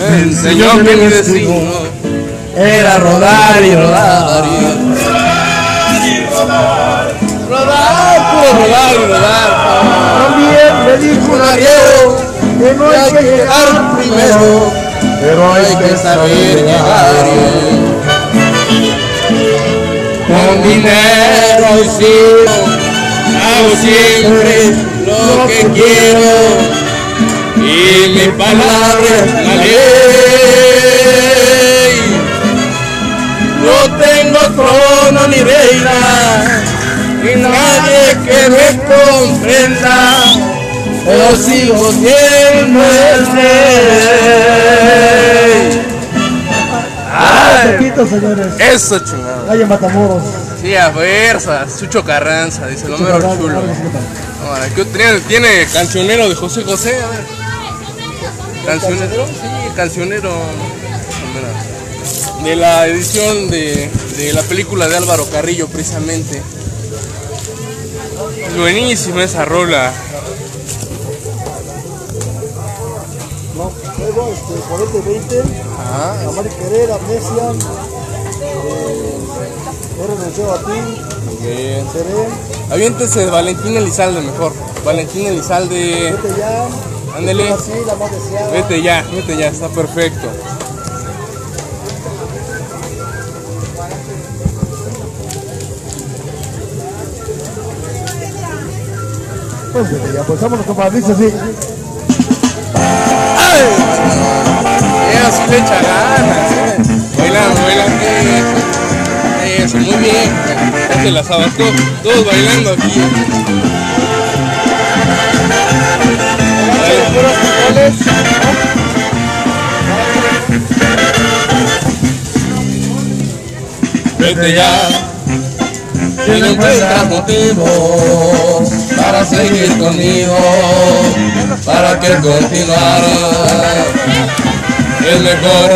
me enseñó que mi destino era rodar y rodar y rodar. Rodar, puro rodar y rodar. También me dijo un arriero que no hay que llegar primero, pero hay que saber llegar. Con dinero y hago siempre lo que quiero y mi palabra es la ley. No tengo trono ni reina, ni nadie que me comprenda, pero sigo siendo el rey. Ay, señores. eso chingado. Calle Matamoros. Sí, a fuerza, Sucho Carranza, dice el número chulo. Ahora, ¿qué tiene, tiene cancionero de José José, a ver. Cancionero, sí, cancionero. De la edición de, de la película de Álvaro Carrillo, precisamente. Buenísima esa rola. No, luego este, 40 y 20, Ah, Amar y Querer, Amnesia, eh, renunciado a ti, bien. Seré, Aviéntese Valentín Elizalde mejor. Valentín Elizalde. Vete ya, Ándele. así, deseada. Vete ya, vete ya, está perfecto. Pues vete ya, pues vámonos compadre, dice así. Ella sí le echa ganas, ¿eh? Bailando, bailando. Eso, eso, muy bien. Ya se la sabes, todos, todos bailando aquí. Vete ya. Si no encuentras motivos para seguir conmigo, para que continuara, es mejor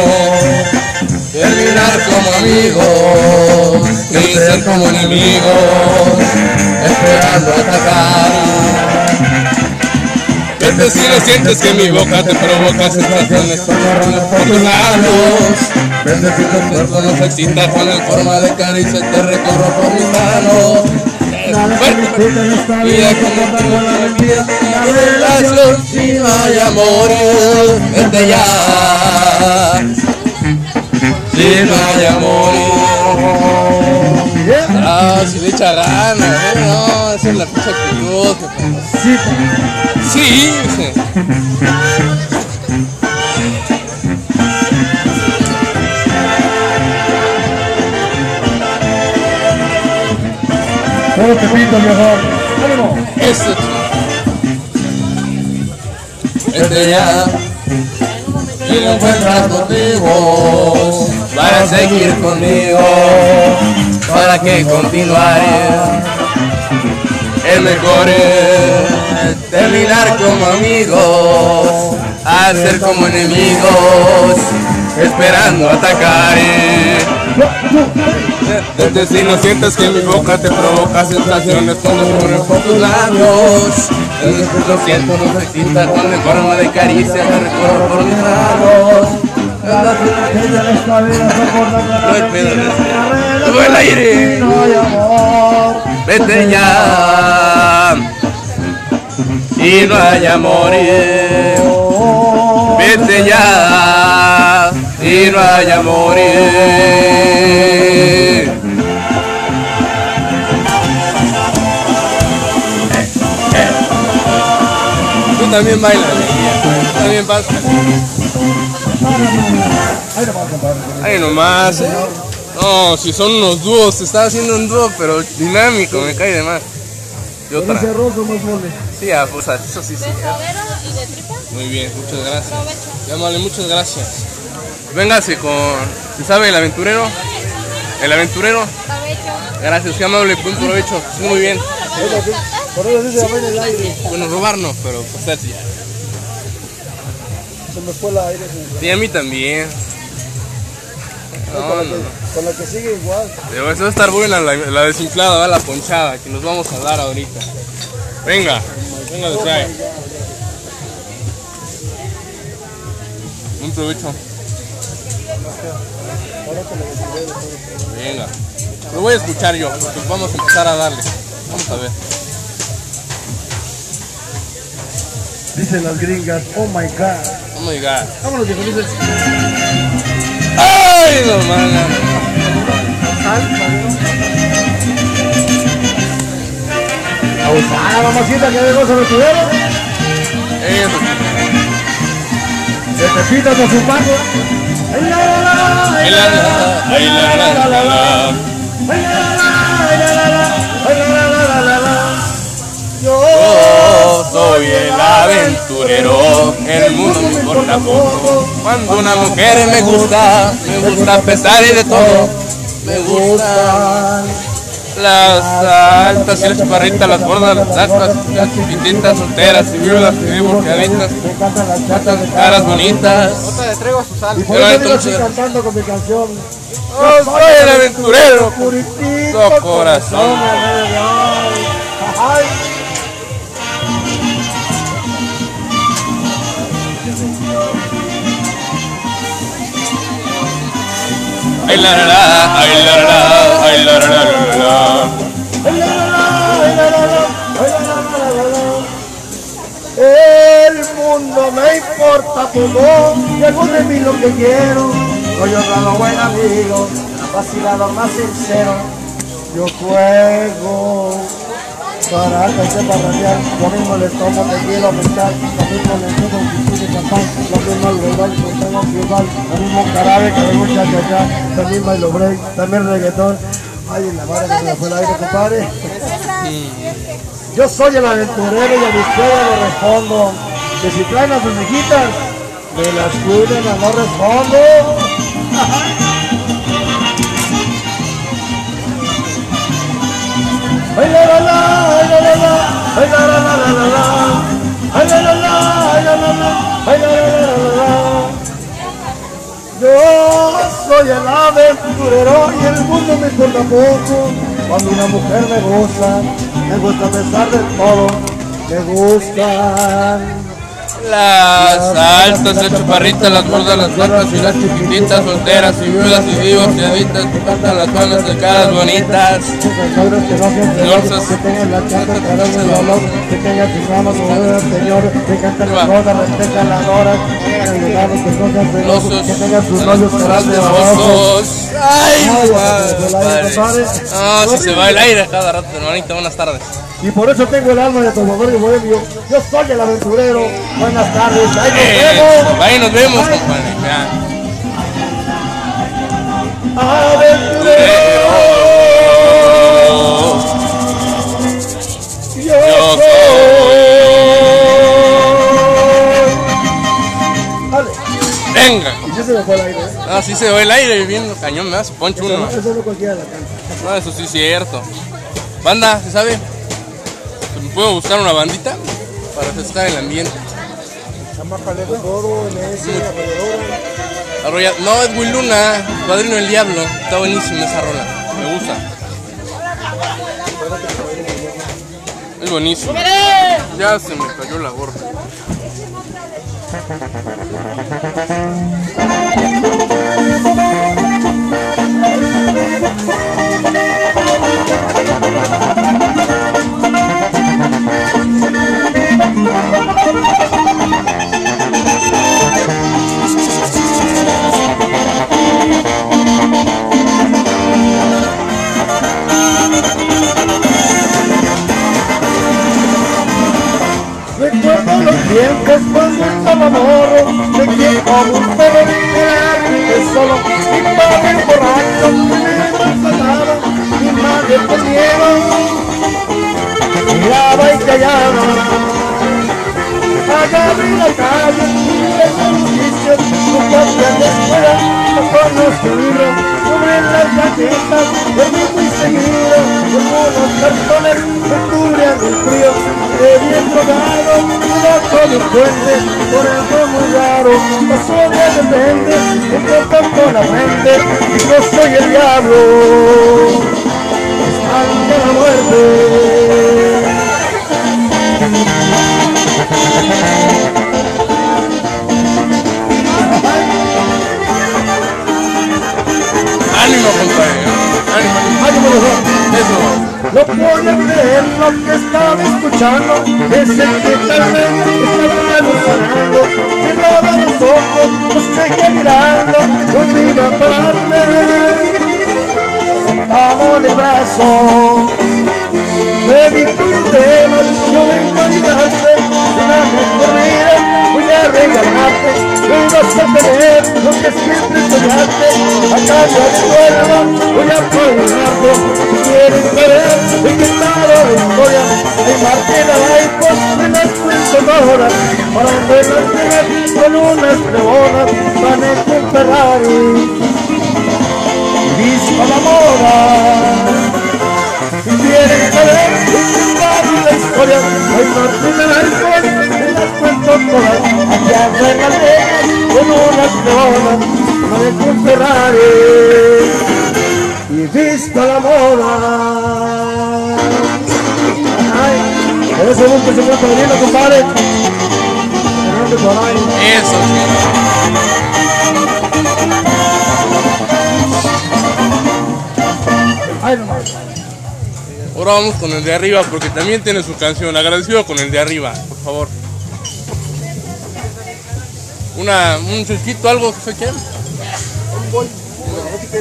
terminar como amigos y ser como enemigos, esperando atacar. Vete si no sientes que mi boca te provoca sensaciones por tus labios. Vete si tu cuerpo no se excita con en forma de caricia te recorro por mis manos. Vida como la vida, relación si no hay amor, vete ya. Si no hay amor, ah, si le echa ganas, ¿eh? no, esa es la pinche actitud. jefe. Sí, dice. Todo te pinto, viejo. ¡Ánimo! Eso, Este ya. Si no encuentras motivos para seguir conmigo, para que continuaré. Es mejor eh, terminar como amigos, a ser como enemigos, esperando atacar. eh. Desde si no sientes que mi boca te provoca sensaciones cuando pones por tus labios. Desde que lo siento, no se excita en forma de caricia te recorro por mis manos. No el aire. Vete ya. Y no hay amor. Vete ya. No hay amor. Tú también bailas, Tú también vas. Ahí nomás, compadre. Ay, nomás, ¿eh? No, si son unos dúos, se está haciendo un dúo, pero dinámico, me cae de más. Y otra. roso más mole. Sí, ah, pues eso sí, sí. pescadero y de tripa. Muy bien, muchas gracias. Provecho. Llámale, muchas gracias. Véngase con, ¿se sabe el aventurero? El aventurero. Gracias, qué amable, buen provecho. Muy bien. Por eso sí se llama en el aire. Bueno, robarnos, pero pues así ya. Se me fue el aire. señor. Sí, a mí también. con, la no, que, no. con la que sigue igual. Pero eso va a estar buena la, la desinflada, ¿va? la ponchada, que nos vamos a dar ahorita. Venga, venga de trae. Un provecho. Venga. Lo voy a escuchar yo. Pues vamos a empezar a darle. Vamos a ver. Dicen las gringas, oh my god. Oh my god. Vámonos, viejo, dices. ¡Ay, no! Abusada, mamacita, que de gozo de con su paco. Ay, la, la, la, ay, la, la, ay, la, la, la, la. Ay, la, la, la, ay, la, la, la, ay, la, la, la, la, la, la. Yo Yo soy el aventurero, el mundo me importa poco. Cuando una mujer me gusta, me gusta a pesar de todo. Me gustan las altas y las chaparritas, las gordas, las flacas, las chiquititas, solteras y viudas y divorciaditas, las caras bonitas. Y por Pero eso digo, entonces- estoy cantando con mi canción. Yo soy el aventurero, Puritito Su corazón. Ay, ay la la la, ay la la la, ay la la la. El mundo me importa poco, hago de mí lo que quiero. Soy honrado buen amigo, vacilado más sincero. Yo juego para que sepa rabiar, lo mismo le tomo tequila o mezcal, lo mismo le tomo pichín de champán, lo mismo el global, lo tengo global, lo mismo carabe que me gusta acá, también bailo break, también reggaetón. Ay, en la madre que me fue el aire, compadre. Yo soy el aventurero y a mi izquierda le respondo que si traen a sus hijitas, me las cuiden a no respondo. Yo soy el aventurero y el mundo me importa poco. Cuando una mujer me gusta, me gusta a pesar de todo, me gustan. Las altas, las chaparritas, las gordas, las flacas y las chiquititas, solteras y viudas y divorciaditas, que cantan las manos de caras bonitas. Que tengan la chata, que hagan el dolor, que tengan sus manos Señor, que canten las cosas, respetan las horas, que tengan sus novios de. Ay, padre. Ah, si se va el aire cada rato, hermanito. Buenas tardes. Y por eso tengo el alma de tomador y bohemio. Yo soy el aventurero. Buenas tardes. Ahí nos Eh, vemos. ahí nos vemos, compadre. Aventurero. Yo soy. Venga. Y ya se me fue el aire. ¿eh? Ah, sí se va el aire viendo cañón, me das poncho uno. no- Eso no cualquiera la canta. No, eso sí es cierto. Banda, ¿se sabe? ¿Me puedo buscar una bandita? Para refrescar el ambiente. Arrolla... No, es Will Luna, Padrino del Diablo. Está buenísima esa rola. Me gusta. Es buenísimo. Ya se me cayó la gorra. Tiempos cuando estaba morro, de que como un perro que solo mi padre borracho me mi madre tenía miraba y callaba. Agarré la calle el servicio, su propia de escuela, con los libros, sobre las galletas, dormí muy seguido, con unos cartones que cubrían el frío, de bien drogado, loco de fuerte, por algo muy raro, pasó de repente, me tocó la mente, y yo soy el diablo, hasta la muerte. ánimo, compadre. Ánimo, ánimo los dos. Eso. No podía creer lo que estaba escuchando, ese que tal vez estaba alucinando. Los ojos, no seguía mirando, no iba a pararme. Sentado de brazo, dijo un tema, no me imaginaste, una vida voy a regalarte, me vas a tener lo que siempre soñaste, a cambio de sueldo voy a perdonarte, si quieres saber de qué estado la historia, hay Martina Laicos de las pensadoras, para verlas llegar con unas trebonas, van un Ferrari. Visto la moda si quieren saber de la historia, hay Martín del Alcohol, me las cuento todas. En las Vegas con unas leonas, un Ferrari y visto la moda. Ay, perdiendo, compadre. Eso, Ahora vamos con el de arriba porque también tiene su canción. Agradecido con el de arriba, por favor. Una, un chusquito, algo que se quiera.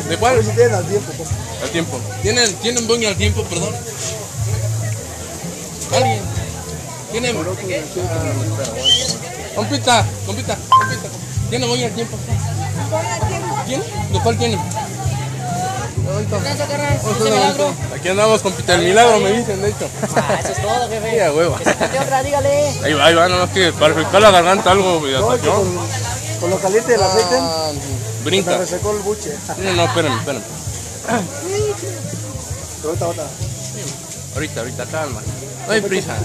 ¿De cuál? Si tienen al tiempo, compa. Al tiempo. ¿Tienen, tienen boña al tiempo, perdón? ¿Alguien? ¿Tienen? Compita, compita, compita. ¿Tiene boña al tiempo? ¿Tiene? ¿De cuál tiene? Aquí andamos con Pita el Milagro, me dicen, de hecho. Ah, eso es todo, jefe. Sí, a huevo. Que se otra, dígale. Ahí va, ahí va, no, es que para refrescar la garganta algo, No, es que hidratación. con, con lo caliente del aceite, Ah, brinca. resecó el buche. No, no, espérame, espérame. Pero ahorita, ahorita. Ahorita, ahorita, calma. No hay prisa.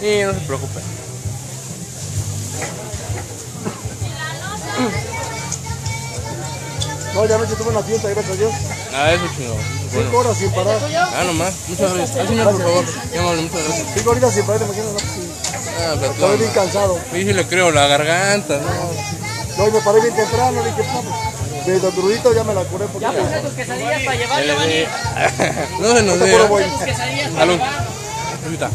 Sí, no se preocupe. No, ya anoche tuve una fiesta, gracias a Dios. Ah, eso chingón. Cinco Bueno. horas sin parar. Ah, nomás. Muchas gracias. Ah, señor, por favor. Amable, muchas gracias. Cinco horitas sin parar, te imaginas, no, pues sí. Ah, pero Estaba bien cansado. Sí, sí le creo, la garganta, ¿no? No, y me paré bien temprano, dije, no, pues, de lo crudito ya me la curé porque Ya puse tus quesadillas para llevar, Le- Giovanni. le- No se nos para Salud. llevar. Ahorita.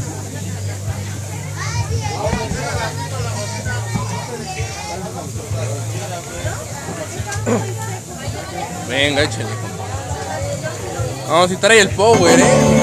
Venga, échale. Vamos, si trae el power, eh.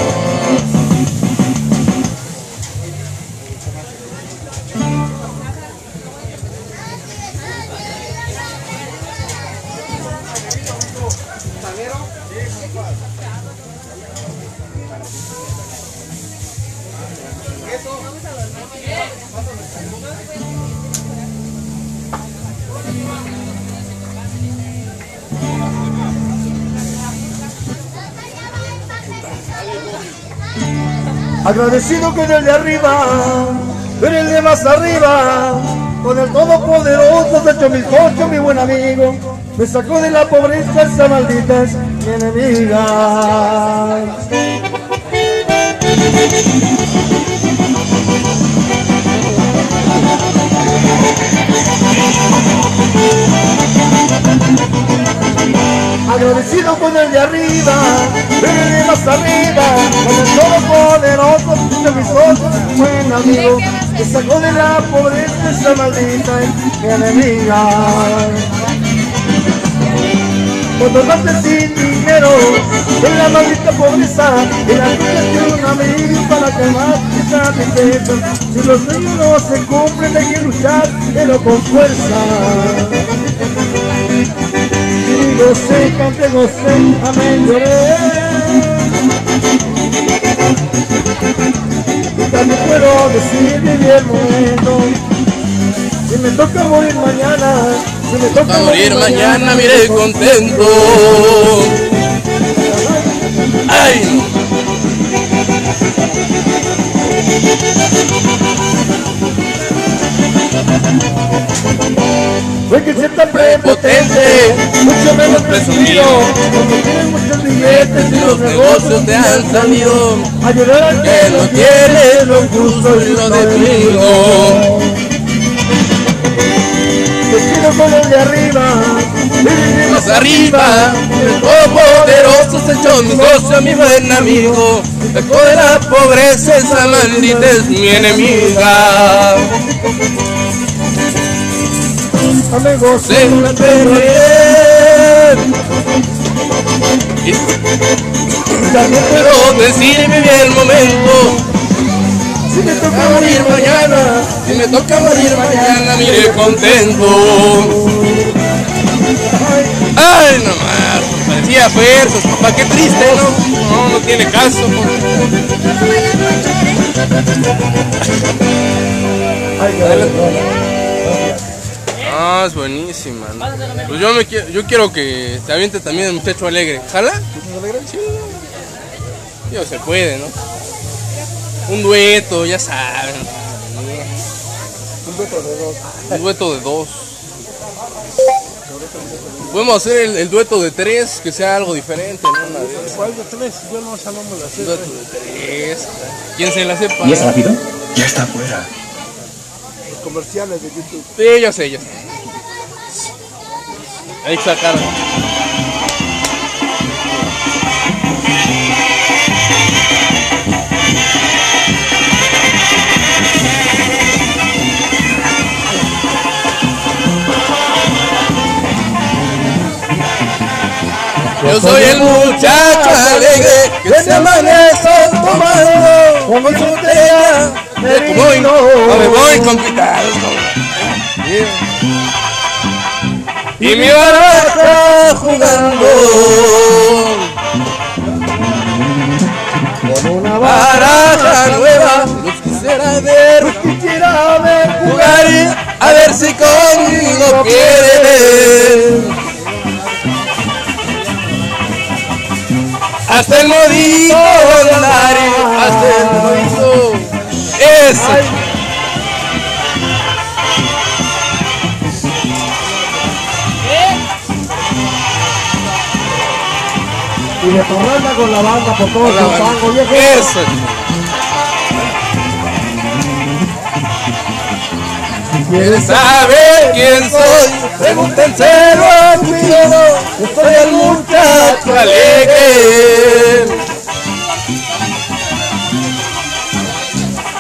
Agradecido con el de arriba, con el de más arriba, con el todopoderoso de hecho mis cochos, mi buen amigo. Me sacó de la pobreza esa maldita mi enemiga. Agradecido con el de arriba, de más arriba, con el todopoderoso de mis ojos, buen amigo, me sacó de la pobreza esa maldita enemiga. Cuando andaste sin dinero, en la maldita pobreza, en la vida de un amigo para calmar esa tristeza. Si los sueños no se cumplen, hay que luchar, pero con fuerza. Gocé, canté, gocé, amén, lloré. También puedo decir, viví el momento. Si me toca morir mañana, si me toca morir mañana, mire contento. ¡Ay! Fue que ser tan prepotente, mucho menos presumido, porque tienes muchos billetes y los negocios te han salido. Ayudar al que no tiene lo justo y lo debido. Vestido con el de arriba, más arriba. El poderoso se echó mi negocio, mi buen amigo. Lejos de la pobreza, esa maldita es mi enemiga. Amigos, Se me perder. Pero decirme bien el momento. Si me toca morir mañana, si me toca morir mañana, mire contento. Ay, no más, parecía fuerzas, papá, qué triste, ¿no? No, no tiene caso. ay, ay, Ah, es buenísima. ¿no? Pues yo, me quiero, yo quiero que se aviente también el muchacho alegre. ¿Jala? Sí. Yo se puede, ¿no? Un dueto, ya saben. un beso de dos. Un dueto de dos. Podemos hacer el, el dueto de tres, que sea algo diferente, ¿no? ¿Cuál de tres? Yo no sé, no me la dueto de tres. ¿Quién se la sepa? ¿Y es rápido? Ya está afuera. Los comerciales de YouTube. Sí, yo sé, yo sé. Ahí sacaron. Yo soy el muchacho alegre que se amanece tomando como su botella de voy, no me voy con cuidado. Y mi baraja jugando Con una baraja nueva, los quisiera ver quisiera ver jugar a ver si conmigo quieren. Hasta el modito hasta el modito. Y de torranda con la banda por todo el pango, viejo. Eso. ¿Quieres saber quién soy? Pregúntenselo a mi. Yo soy el muchacho alegre.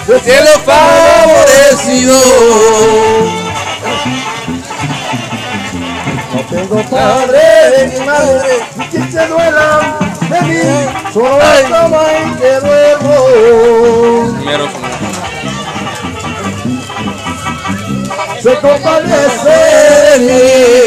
Del cielo favorecido. Cama en que duermo. Se compadece de mí.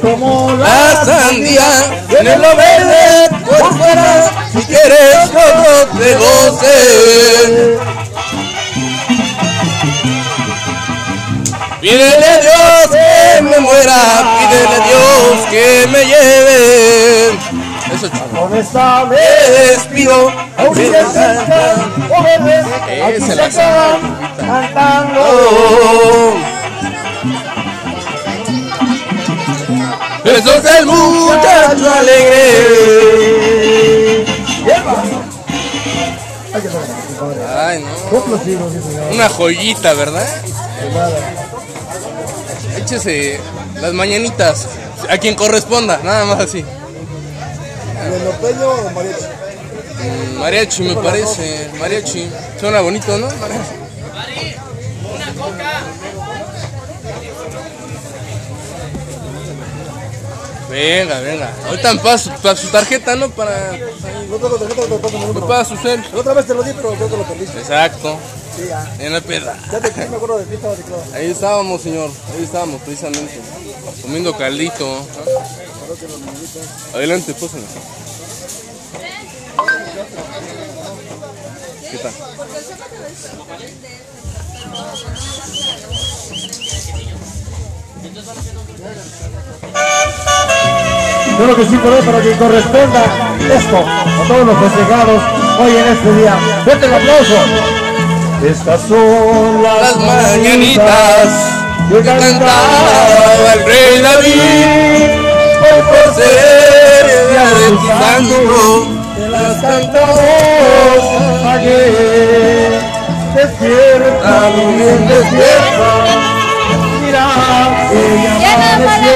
Como la la sandía tiene lo verde por fuera. Si quieres, como te goce. Pídele a Dios que me muera, pídele a Dios que me lleve. Eso con esta Me despido. Aunque Eso es el muchacho alegre. Ay, no. Una joyita, ¿verdad? Nada. Échese las mañanitas. A quien corresponda, nada más así. ¿De norteño o mariachi? Mm, Mariachi me parece. Mariachi. Suena bonito, ¿no? Mariachi. Venga, venga. Ahorita me paso para su tarjeta, ¿no? Para. No tengo tarjeta, no tengo Me número. su cel. La otra vez te lo di, pero creo que lo perdiste. Exacto. Sí, ya. En la peda. Ya te me acuerdo de ti, estaba teclado. Ahí estábamos, señor. Ahí estábamos, precisamente. Comiendo caldito. Adelante, pósenla. ¿Qué tal? Creo que sí por para que corresponda esto a todos los festejados hoy en este día. Fuerte el aplauso. Estas son las, Las mañanitas que cantaba el rey David. Hoy por ser día de tu santo, te las cantamos ayer. Despierta, bien despierta. Ella Ya amaneció.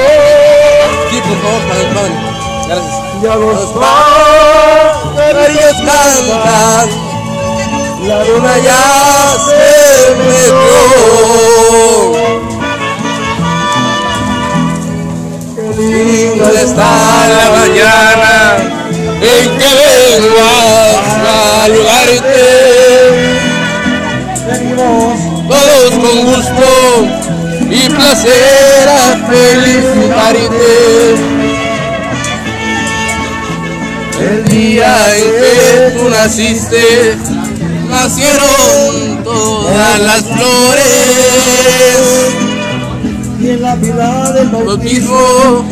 Sí, por favor, para el padre. Gracias. Ya los Los pájaros cantan, la luna ya se metió. Qué Lindo está la mañana en que vengo a saludarte. Venimos Todos con gusto placer a felicitarte. El día en que tú naciste, nacieron todas las flores. y en la fila del bautismo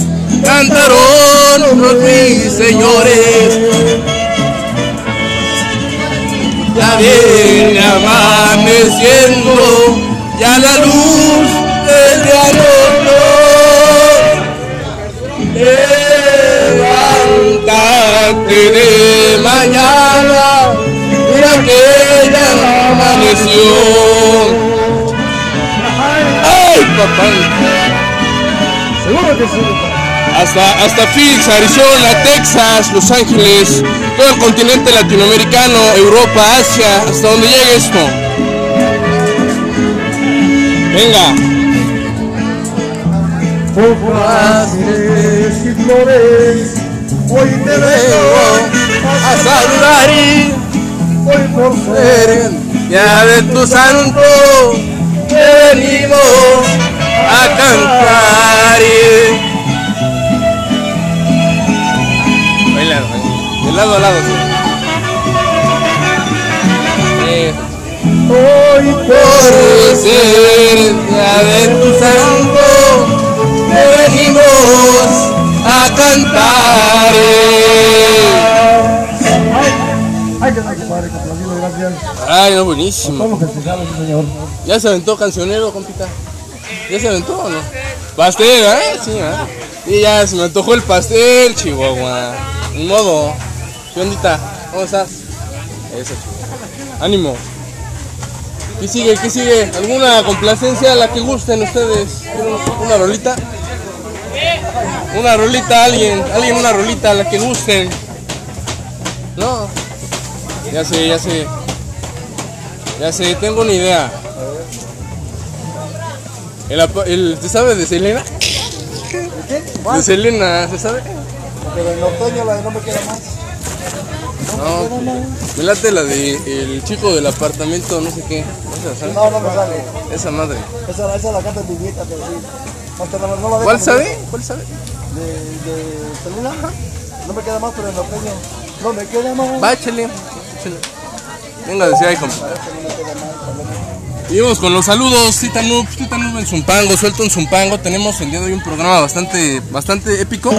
cantaron los mis señores. Ya viene amaneciendo, ya la luz Levántate de mañana, mira que ya amaneció. ¡Ay, papá! Seguro que sí. Hasta, hasta Phoenix, Arizona, Texas, Los Ángeles, todo el continente latinoamericano, Europa, Asia, hasta donde llegue esto. Venga, Fáciles y flores, hoy te vengo a saludar y hoy por ser ya de tu santo te venimos a cantar. y- Baila, baila. de lado a lado. sí. Hoy Por ser de tu santo, venimos a cantar. Ay, no, gracias. Ay, no, buenísimo. A. ¿Ya se aventó cancionero, compita? ¿Ya se aventó o no? Pastel, ¿eh? Sí, ¿eh? Y ya se me antojó el pastel, Chihuahua. Ni modo. ¿Qué ondita? ¿Cómo estás? Eso, Chihuahua. Ánimo. ¿Qué sigue? ¿Qué sigue? ¿Alguna complacencia? La que gusten ustedes. ¿Quieren ¿Una rolita? Una rolita, alguien. Alguien, una rolita, la que gusten. No. Ya sé, ya sé. Ya sé, tengo una idea. El, el- ¿Se sabe de Selena? De Selena, ¿se sabe? Pero en otoño la de no me queda más. No. Me late la de el chico del apartamento, no sé qué. No, no me sale. Esa madre. Esa, esa la canta mi nieta, pero sí. No, te no ¿Cuál sabe? ¿Cuál sabe? De, de Selena. No me queda más, pero en otoño. No me queda más. Va, échale. échale. Venga, decía ahí, compa. Seguimos con los saludos, Tita Noob, Tita Noob en Zumpango, suelto en Zumpango. Tenemos el día de hoy un programa bastante, bastante épico,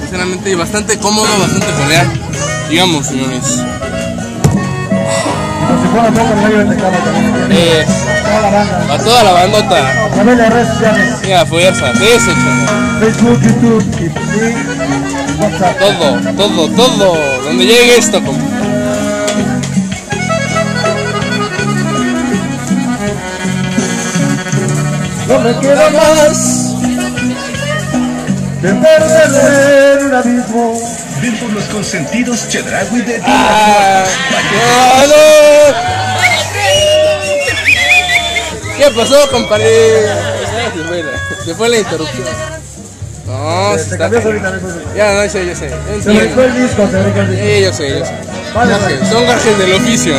sinceramente, y bastante cómodo, bastante cordial. Digamos, señores. Como si fuera poco en medio de teclado también. Eh, la. A toda la bandota. También las redes sociales. Mira, fuerza, eso, chaval. Facebook, YouTube, y sí, WhatsApp. Todo, todo, todo. Donde llegue esto, compa. No me queda más que perder en un abismo. Ven por los consentidos Chedragui de Ah, no, no. ¿Qué pasó, compadre? Se fue la, se fue la interrupción. No, se está. Se Ya, no, sé, yo sé. Yo me brincó el disco, se me el disco. Sí, yo sé, yo sé. Vale, Gajes, vale. Son gajes del oficio.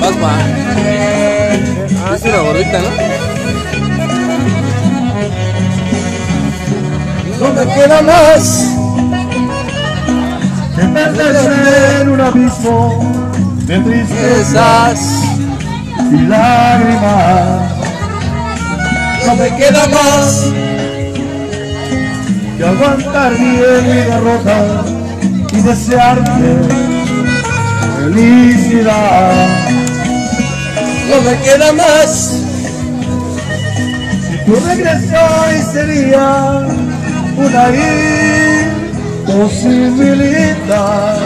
Vas, va. Ah, es una gordita, ¿no? No me queda más que perder en un abismo de tristeza Esas. y lágrimas. no me queda más que aguantar bien mi derrota y desearte felicidad. no me queda más Tu regreso hoy sería una imposibilidad.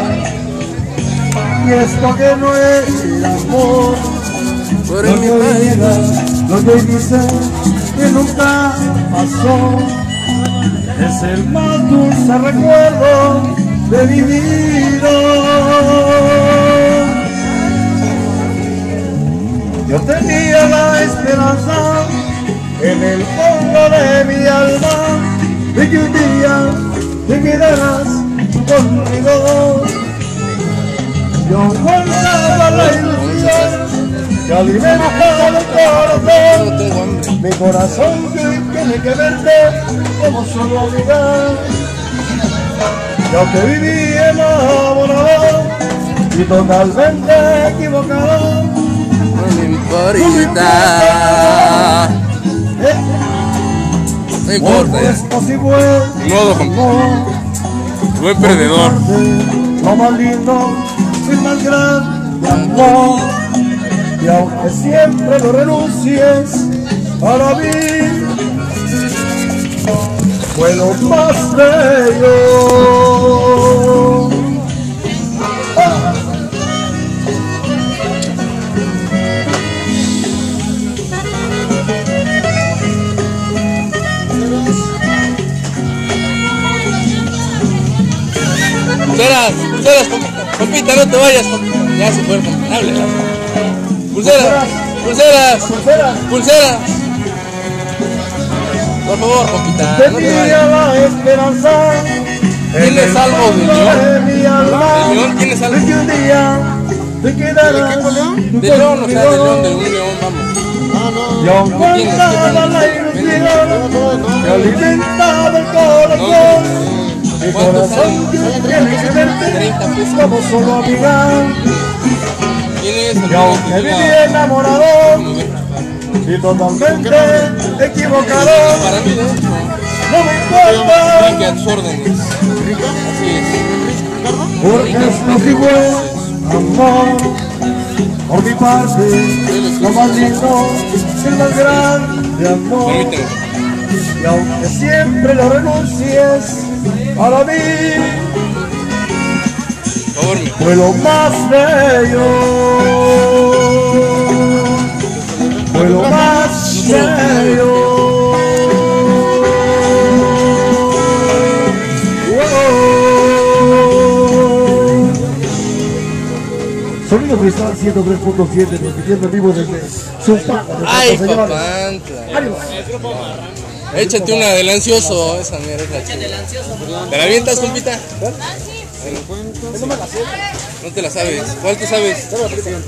Y esto que no es el amor, por lo mi digas, lo que dices que nunca pasó, es el más dulce recuerdo de mi vida. Yo tenía la esperanza en el fondo de mi alma de que un día te quedarás conmigo. Yo guardaba la ilusión que alimenta el corazón, mi corazón tiene que verte como solo amiga. Yo que viví enamorado y totalmente equivocado. no me importa Eh, no importa ya modo buen perdedor Lo más lindo y más grande amor. Y aunque siempre lo renuncies para mí, fue lo más bello. Pulseras pulseras compita, compita no te vayas compita ya se fue compita háblele pulseras pulseras Pulsera, pulseras por favor compita no te tenía vayas la esperanza. en ¿Tienes el algo de león? de mi alma. ¿De león tienes algo? De te quedarás de león o sea de león de un león vamos Yo ¿Qué tienes? ¿Qué Mi ¿Cuánto corazón tiene que verte 30 pesos. como solo amiga. ¿quién es Y aunque viví enamorado y totalmente equivocado, no me importa. Es Porque es lo que fue amor por mi parte, lo más lindo, el más grande amor. Y aunque siempre lo renuncies, para mí fue lo más bello. Fue lo más bello. Sonido Cristal 103.7, transmitiendo en vivo desde de Ay. Ánimo. Échate una del ansioso, esa mera es la chida. ¿Te la avientas, compita? No te la sabes. ¿Cuál te sabes?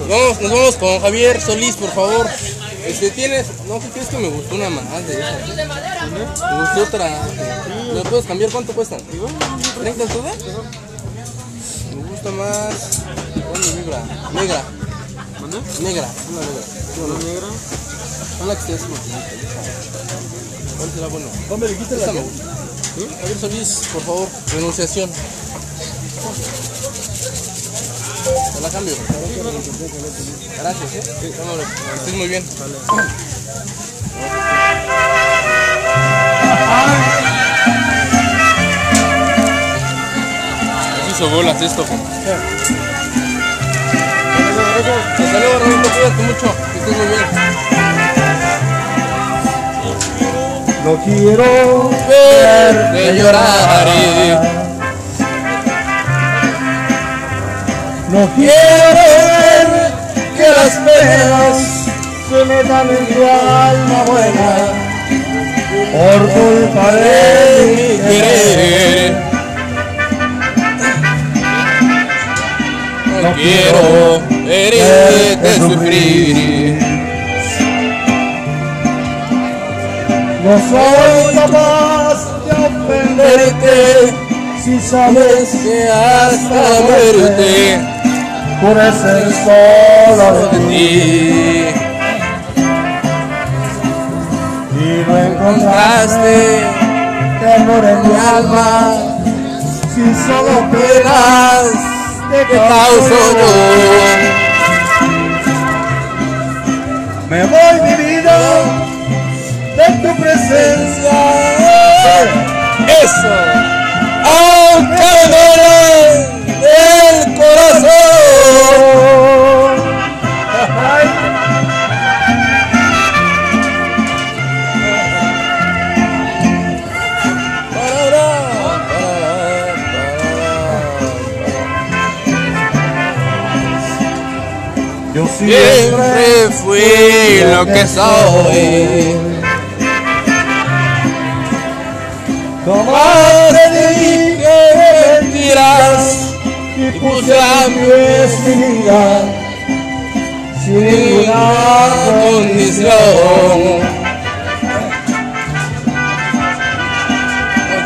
Vamos, nos vamos con Javier Solís, por favor. Este, tienes, no, ¿qué crees que me gustó una más de esas? Me gustó otra. ¿Me puedes cambiar? ¿Cuánto cuestan? ¿30 todas? Me gusta más. ¿Cuál me vibra? Negra. Negra, una negra. ¿Una negra? Una que esté. ¿Cuál será bueno? ¿Dónde le dijiste la Esta me gusta. Javier Solís, por favor, renunciación. Te la cambio. Gracias, eh. Vámonos. Que estés muy bien. Así hizo bolas esto. pues. Hasta luego, Roberto. Cuídate mucho. Que estés muy bien. No quiero Verte llorar. No quiero ver que las penas se metan en tu alma buena por culpa de mi querer. No quiero herirte sufrir. No soy capaz de ofenderte si sabes Que hasta muerte por ser solo de ti. Y no encontraste temor en mi alma, si solo penas que causo yo. Me voy mi vida de tu presencia. Eso, aunque duele el corazón. Yo Siempre fui lo que soy. Más te dije mentiras y puse a mi vestida sin ninguna condición.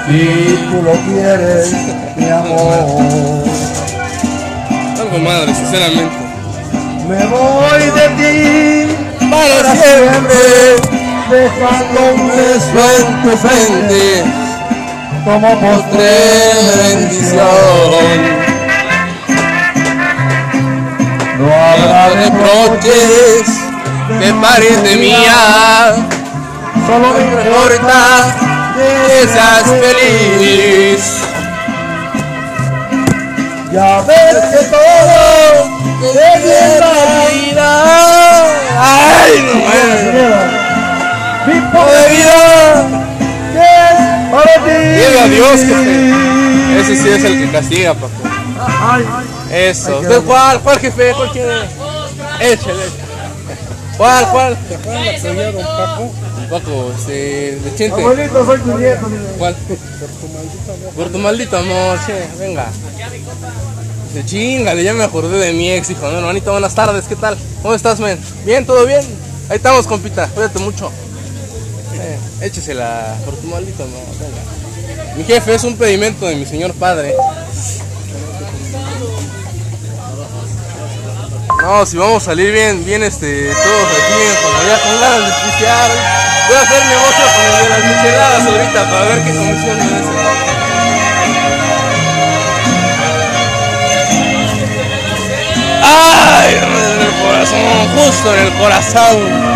Si tú lo quieres, mi amor. Algo madre, sinceramente. Me voy de ti Para siempre, dejando un beso en tu frente, como postre de bendición. No habrá reproches, de parte mía, solo me me importa que seas feliz. Ya ves que todo bien la vida, ay, no de vida. Para ti. Dile a Dios que te- Ese sí es el que castiga, papá. Ay, Eso. ¿Usted cuál? ¿Cuál jefe? ¿Cuál quiere? Échale. ¿Cuál? ¿Cuál? Paco, este, de Chente. abuelito, soy tu nieto. ¿Cuál? Por tu maldito amor, che, venga. De chingale, ya me acordé de mi ex, hijo. No, hermanito, buenas tardes, ¿qué tal? ¿Cómo estás, men? ¿Bien? ¿Todo bien? Ahí estamos, compita, cuídate mucho. Échesela, por tu maldito amor, venga. Mi jefe es un pedimento de mi señor padre. No, si vamos a salir bien, bien, este, todos aquí, como ya con ganas de pistear. Voy a hacer negocio con el de las micheladas ahorita para ver qué comisión me hace. ¡Ay! En el corazón, justo en el corazón.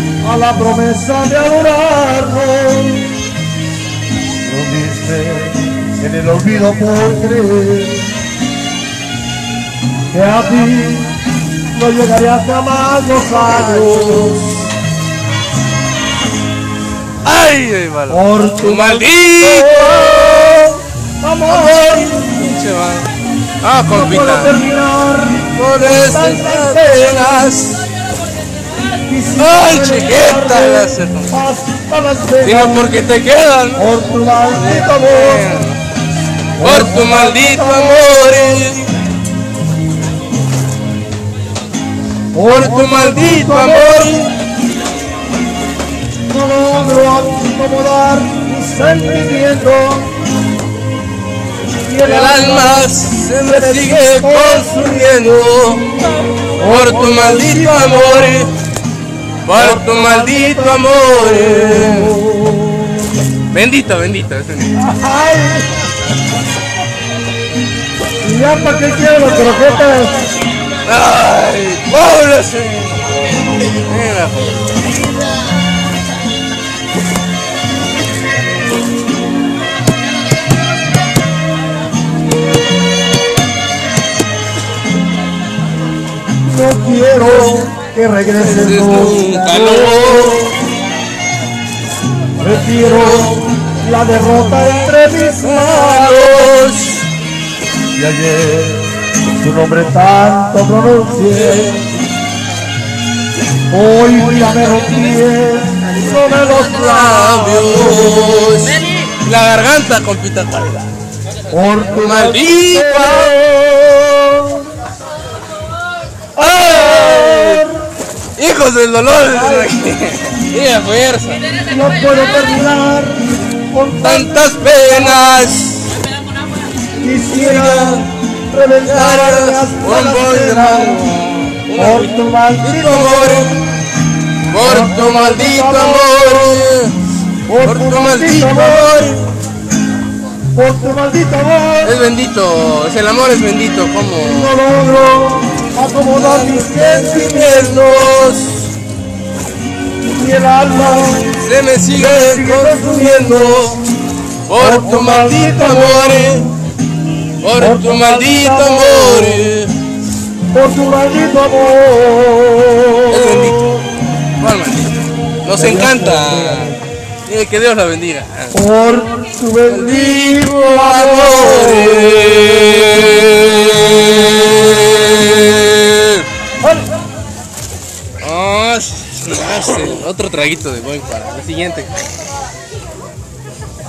a la promesa de adorarnos lo viste en el olvido por creer que a ti no llegaría jamás los años ¡Ay, ay, malo! por ¡Tu maldito! amor Pinche. Ah, no puedo terminar Por esas penas. Ay, chiquita, penas porque te quedan. por tu maldito amor Por tu maldito amor. Por tu maldito amor. no logro acomodar mi sentimiento y El alma se me sigue consumiendo. Por tu maldito amor. Por tu maldito amor. Bendito, bendito. es bendito. Ay. Y ya para qué quiero las croquetas ¡Ay! Mira. no quiero que regreses Es nunca no. Prefiero la derrota entre mis manos. Y ayer tu nombre tanto pronuncié. Hoy ya me rompí sobre los labios La garganta, compita, por tu Maldita. ¡Ay! Hijos del dolor. Y fuerza. No puedo terminar con Tantas penas. Quisiera reventar las por tu maldito amor. Por tu maldito amor. Por tu maldito amor. por tu maldito amor. Es bendito. Es el amor es bendito. ¿Cómo? No logro acomodar mis sentimientos y el alma Se me sigue consumiendo. Por tu maldito amor. Por tu maldito amor. por tu maldito amor. Es bendito. ¿Cuál maldito? Nos encanta. Eh, Que Dios la bendiga. Por tu bendito amor. Otro traguito de buen para el siguiente.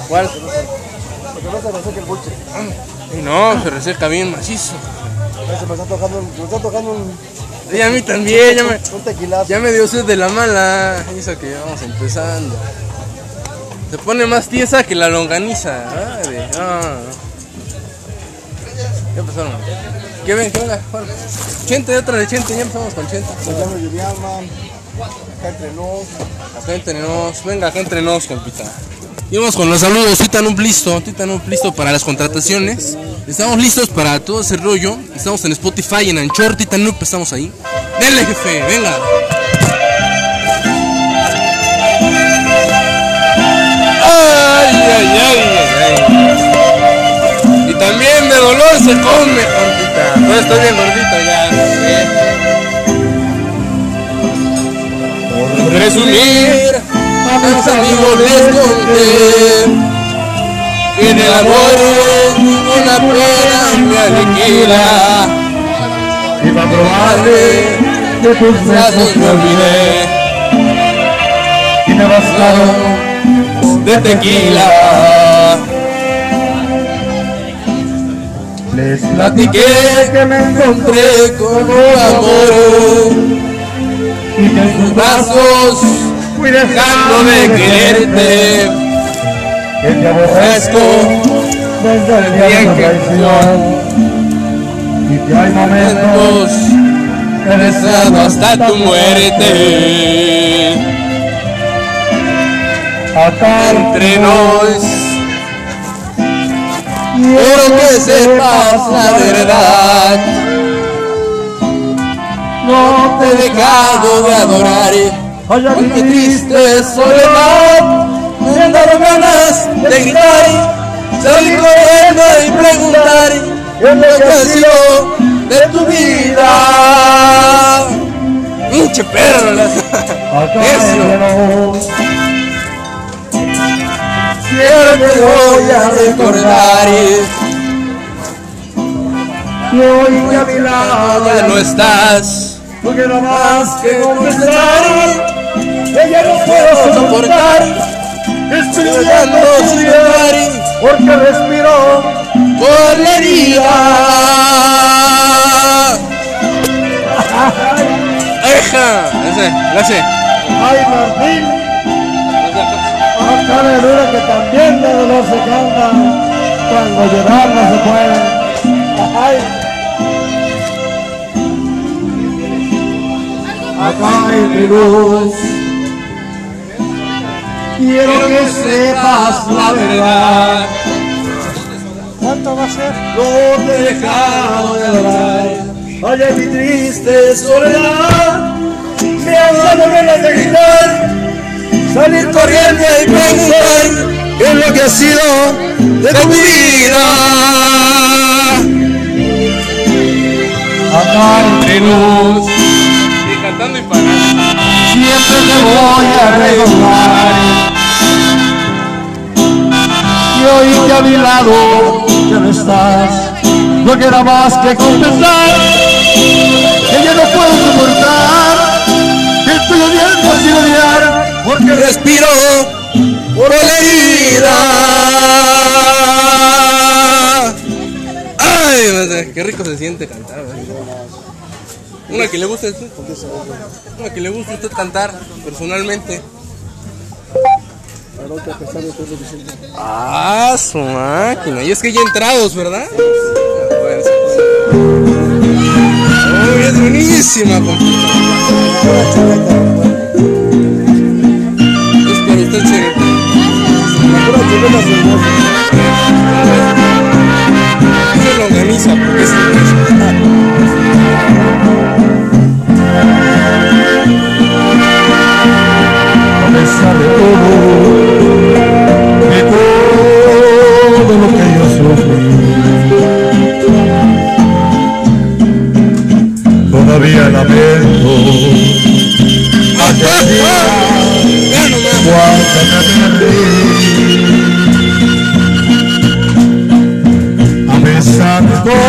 ¿Cuál? Porque no se seque el buche. Ay, No, se reseca bien macizo. Se me está tocando, un- me está tocando un, Y a mí también, ya me, ya me dio sed de la mala. Eso que ya vamos empezando. Se pone más tiesa que la longaniza. Madre, ah. Ya empezaron. ¿Qué ven? ¿Qué. Chente, otra de Chente, ya empezamos con Chente. Llamo Juliana, acá entre nos. Acá entre nos, venga, acá entre nos, compita. Y vamos con los saludos, Titanup listo, Titanup listo para las contrataciones. Estamos listos para todo ese rollo. Estamos en Spotify, en Anchor, Titanup, estamos ahí. Denle, jefe, venga. Ay, ay, ay, ay, ay. Y también de dolor se come, compita. No estoy bien gordito ya. ¿eh? Resumir, a mis amigos les conté que del amor ninguna pena me aniquila. Y para probarle de tus Brazos me olvidé. Y me bastaron de tequila. Les Platiqué que me Encontré con un amor tus sus brazos dejando de quererte. Que te aborrezco desde el día de Bien la que traición. Y que hay momentos que besado hasta tu muerte. Acá Entre nos, quiero que sepas la verdad. No Te he dejado de adorar. Con mi triste soledad me han dado ganas de gritar, salir corriendo y preguntar ¿Qué lo que ha sido de tu vida. Pinche perro, siempre te voy a recordar. Y hoy que a mi lado Ya no estás, No más que confesar Que ya no puedo soportar Estoy llorando sin Porque respiro por la herida. ¡Eja! Ay Martín Acá me dura que también de dolor se canta Cuando llorar no se puede Ay Acá mi luz. Quiero que sepas la verdad. ¿Cuánto va a ser? No te he dejado de Ay, ay, mi triste soledad. Me han dado ganas de gritar Salir corriendo y ¿Qué es lo que ha sido de tu vida? Acá entre nos Siempre te voy a recordar Y hoy que a mi lado ya no estás no queda más que confesar que ya no puedo soportar que estoy odiando sin odiar porque respiro por la herida. Ay, qué rico se siente cantar. Una que le gusta a usted. Una que le gusta a usted cantar personalmente. Ah, su máquina. Y es que ya entrados, ¿verdad? Uy, es buenísima. Es para usted, señorita. Eso lo organiza porque es a pesar de todo, de todo lo que yo sufrí. Todavía lamento aquel día cuando me perdí. A pesar de todo,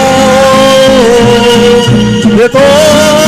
de todo,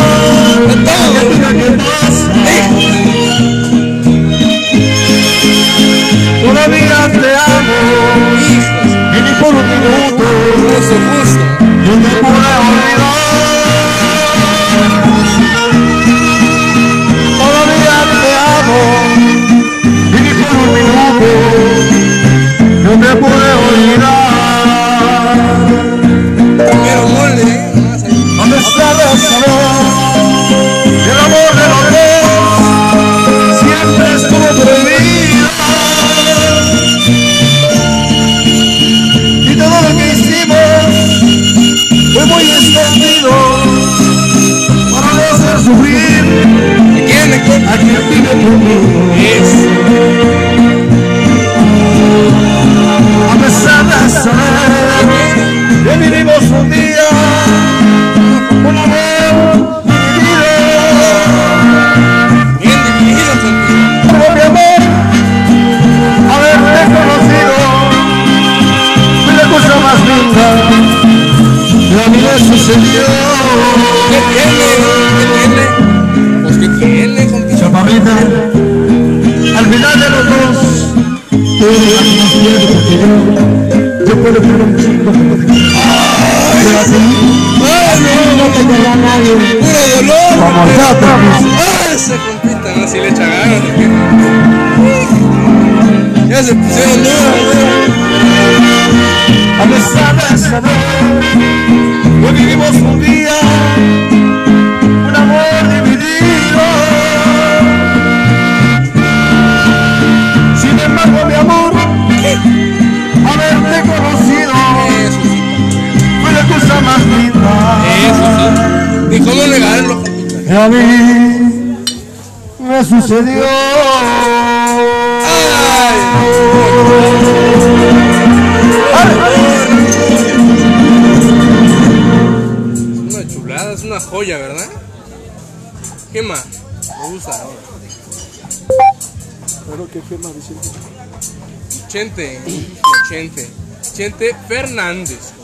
sucedió. Es una chulada, es una joya, ¿verdad? ¿Qué más? Me gusta ahora. Pero que qué más Chente, Chente, Chente Fernández.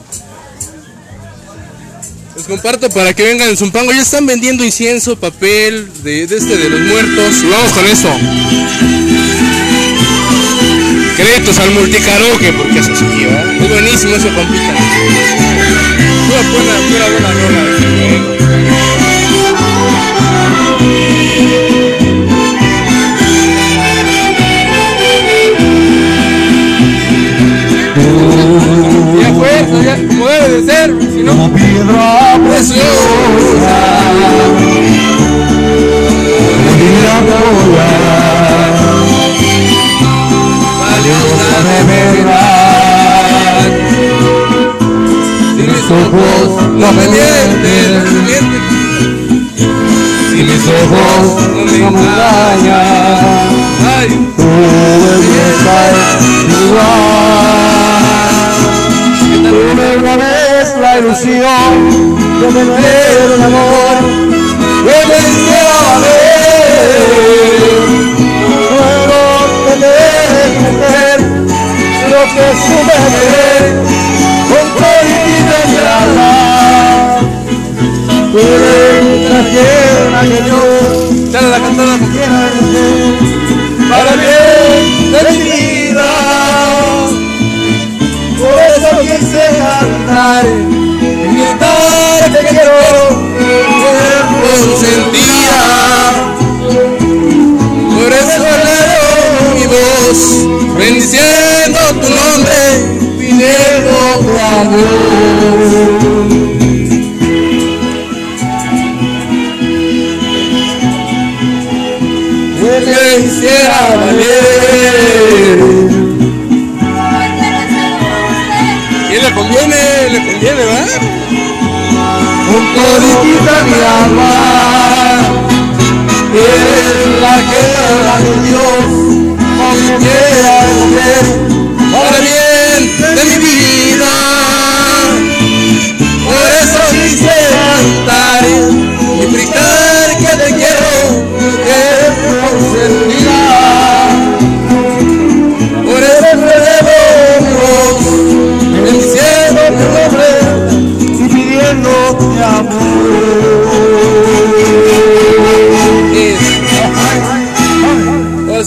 Les comparto para que vengan en Zumpango. Ya están vendiendo incienso, papel, de, de este de los muertos. Y vamos con eso. Créditos al multicaroque, porque eso sí, ¿verdad? Es buenísimo eso, compita. Pura buena, pura buena rola, luego. Ya fue, eso ya, como debe de ser, si no, Como piedra preciosa. valiosa de verdad. Si mis ojos no me mienten. Si mis ojos no me engañan, ay, tu belleza es igual. Una vez la ilusión de tener un amor que te hiciera ver. Puedo tener, mujer, lo que supe querer con prohibida en el la para bien de ti. Cantar y gritar te quiero consentida. Por eso elevo mi voz, bendiciendo tu nombre, pidiendo tu amor. Que hiciera valer. ¿Quién le conviene? Conviene, ¿verdad? con toditita mi alma. Es la que da de Dios, como quiera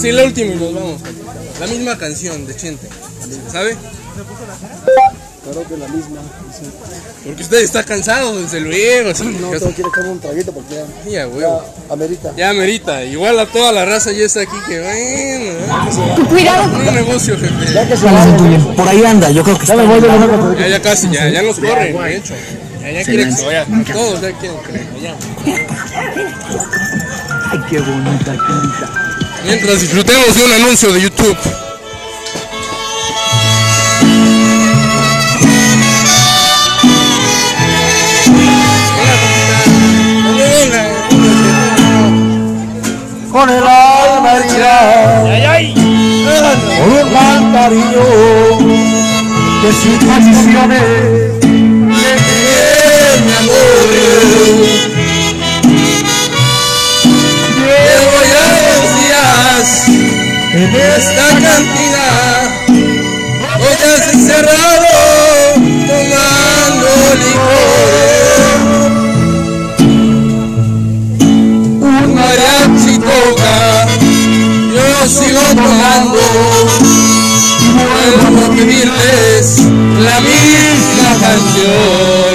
sí, la última y nos vamos. La misma canción de Chente, ¿sabe? Claro que la misma. Porque usted está cansado, desde luego. sí. No, tengo que ir a echar un traguito porque ya, Ya, huevo. ya amerita. Ya merita, igual a toda la raza ya está aquí que bueno. Cuidado. Un negocio, jefe. Ya que se vaya. Por ahí anda, yo creo que Ya me voy de cosa. Ya, ya casi, ya, ya nos corren, de hecho. Ya, ya quieren que se vaya. Todos ya quieren que. Ay, qué bonita canta. Mientras disfrutemos de un anuncio de YouTube. Con el alma herida. Por un gran cariño. Que sin condiciones. mi amor. Esta cantina, hoy has encerrado tomando licor. Un mariachi yo sigo tomando, vuelvo a pedirles la misma canción.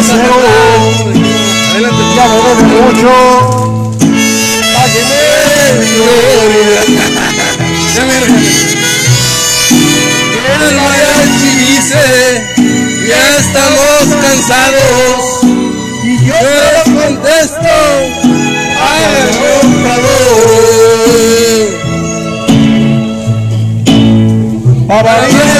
Bendición Adelante. Ya me debe mucho. El mariachi dice, ya estamos cansados. Y yo les contesto, un favor. Para ir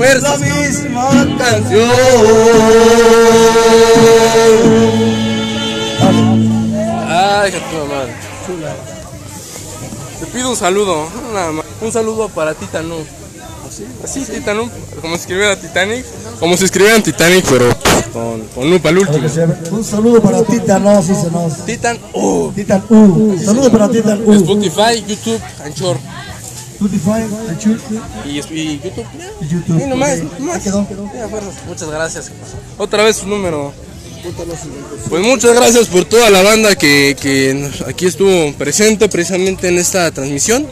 fuerza La misma canción. Ay, madre. Te pido un saludo, nada más. Un saludo para Titanic. Así, así Titanic, como se escribiera Titanic, como se escribiera en Titanic, pero con, con el último. Un saludo para Titan, no, sí, se nos. Titan, oh, Titan U. Saludo para Titan U. Spotify, YouTube, Anchor Spotify, y, y YouTube. y YouTube. Sí, nomás, nomás. quedó. Muchas gracias. Otra vez su número. Pues muchas gracias por toda la banda que, que aquí estuvo presente precisamente en esta transmisión.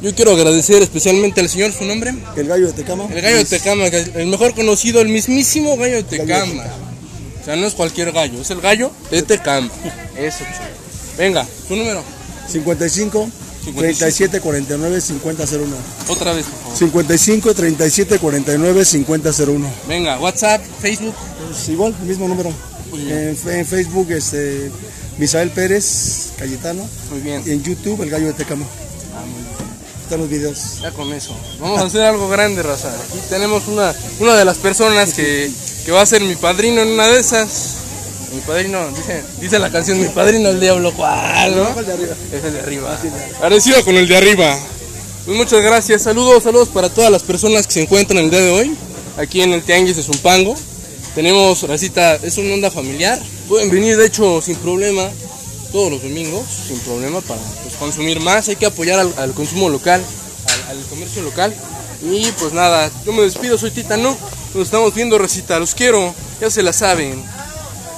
Yo quiero agradecer especialmente al señor, su nombre, El gallo de Tecama. el gallo de Tecama, el mejor conocido, el mismísimo gallo de Tecama. O sea, no es cualquier gallo, es el gallo de Tecama. Eso, chulo. Venga, su número. 55 37 49 50 01. Otra vez, por favor. 55 37 49 50 01. Venga, WhatsApp, Facebook. Igual, el mismo número. En, Facebook, este, Misael Pérez Cayetano. Muy bien. Y en YouTube, El Gallo de Tecama. Están los videos. Ya con eso. Vamos a hacer algo grande, raza. Aquí tenemos una, una de las personas que, que va a ser mi padrino en una de esas. Mi padrino, dice, dice la canción, mi padrino el diablo, ¿cuál, no? El de arriba. Es el de arriba. Parecido con el de arriba. Pues muchas gracias. Saludos, saludos para todas las personas que se encuentran el día de hoy. Aquí en el Tianguis de Zumpango. Tenemos, racita, es una onda familiar. Pueden venir, de hecho, sin problema. Todos los domingos, sin problema, para pues, consumir más. Hay que apoyar al, al consumo local, al, al comercio local. Y pues nada, yo me despido, soy Titano. Nos estamos viendo, racita. Los quiero, ya se la saben.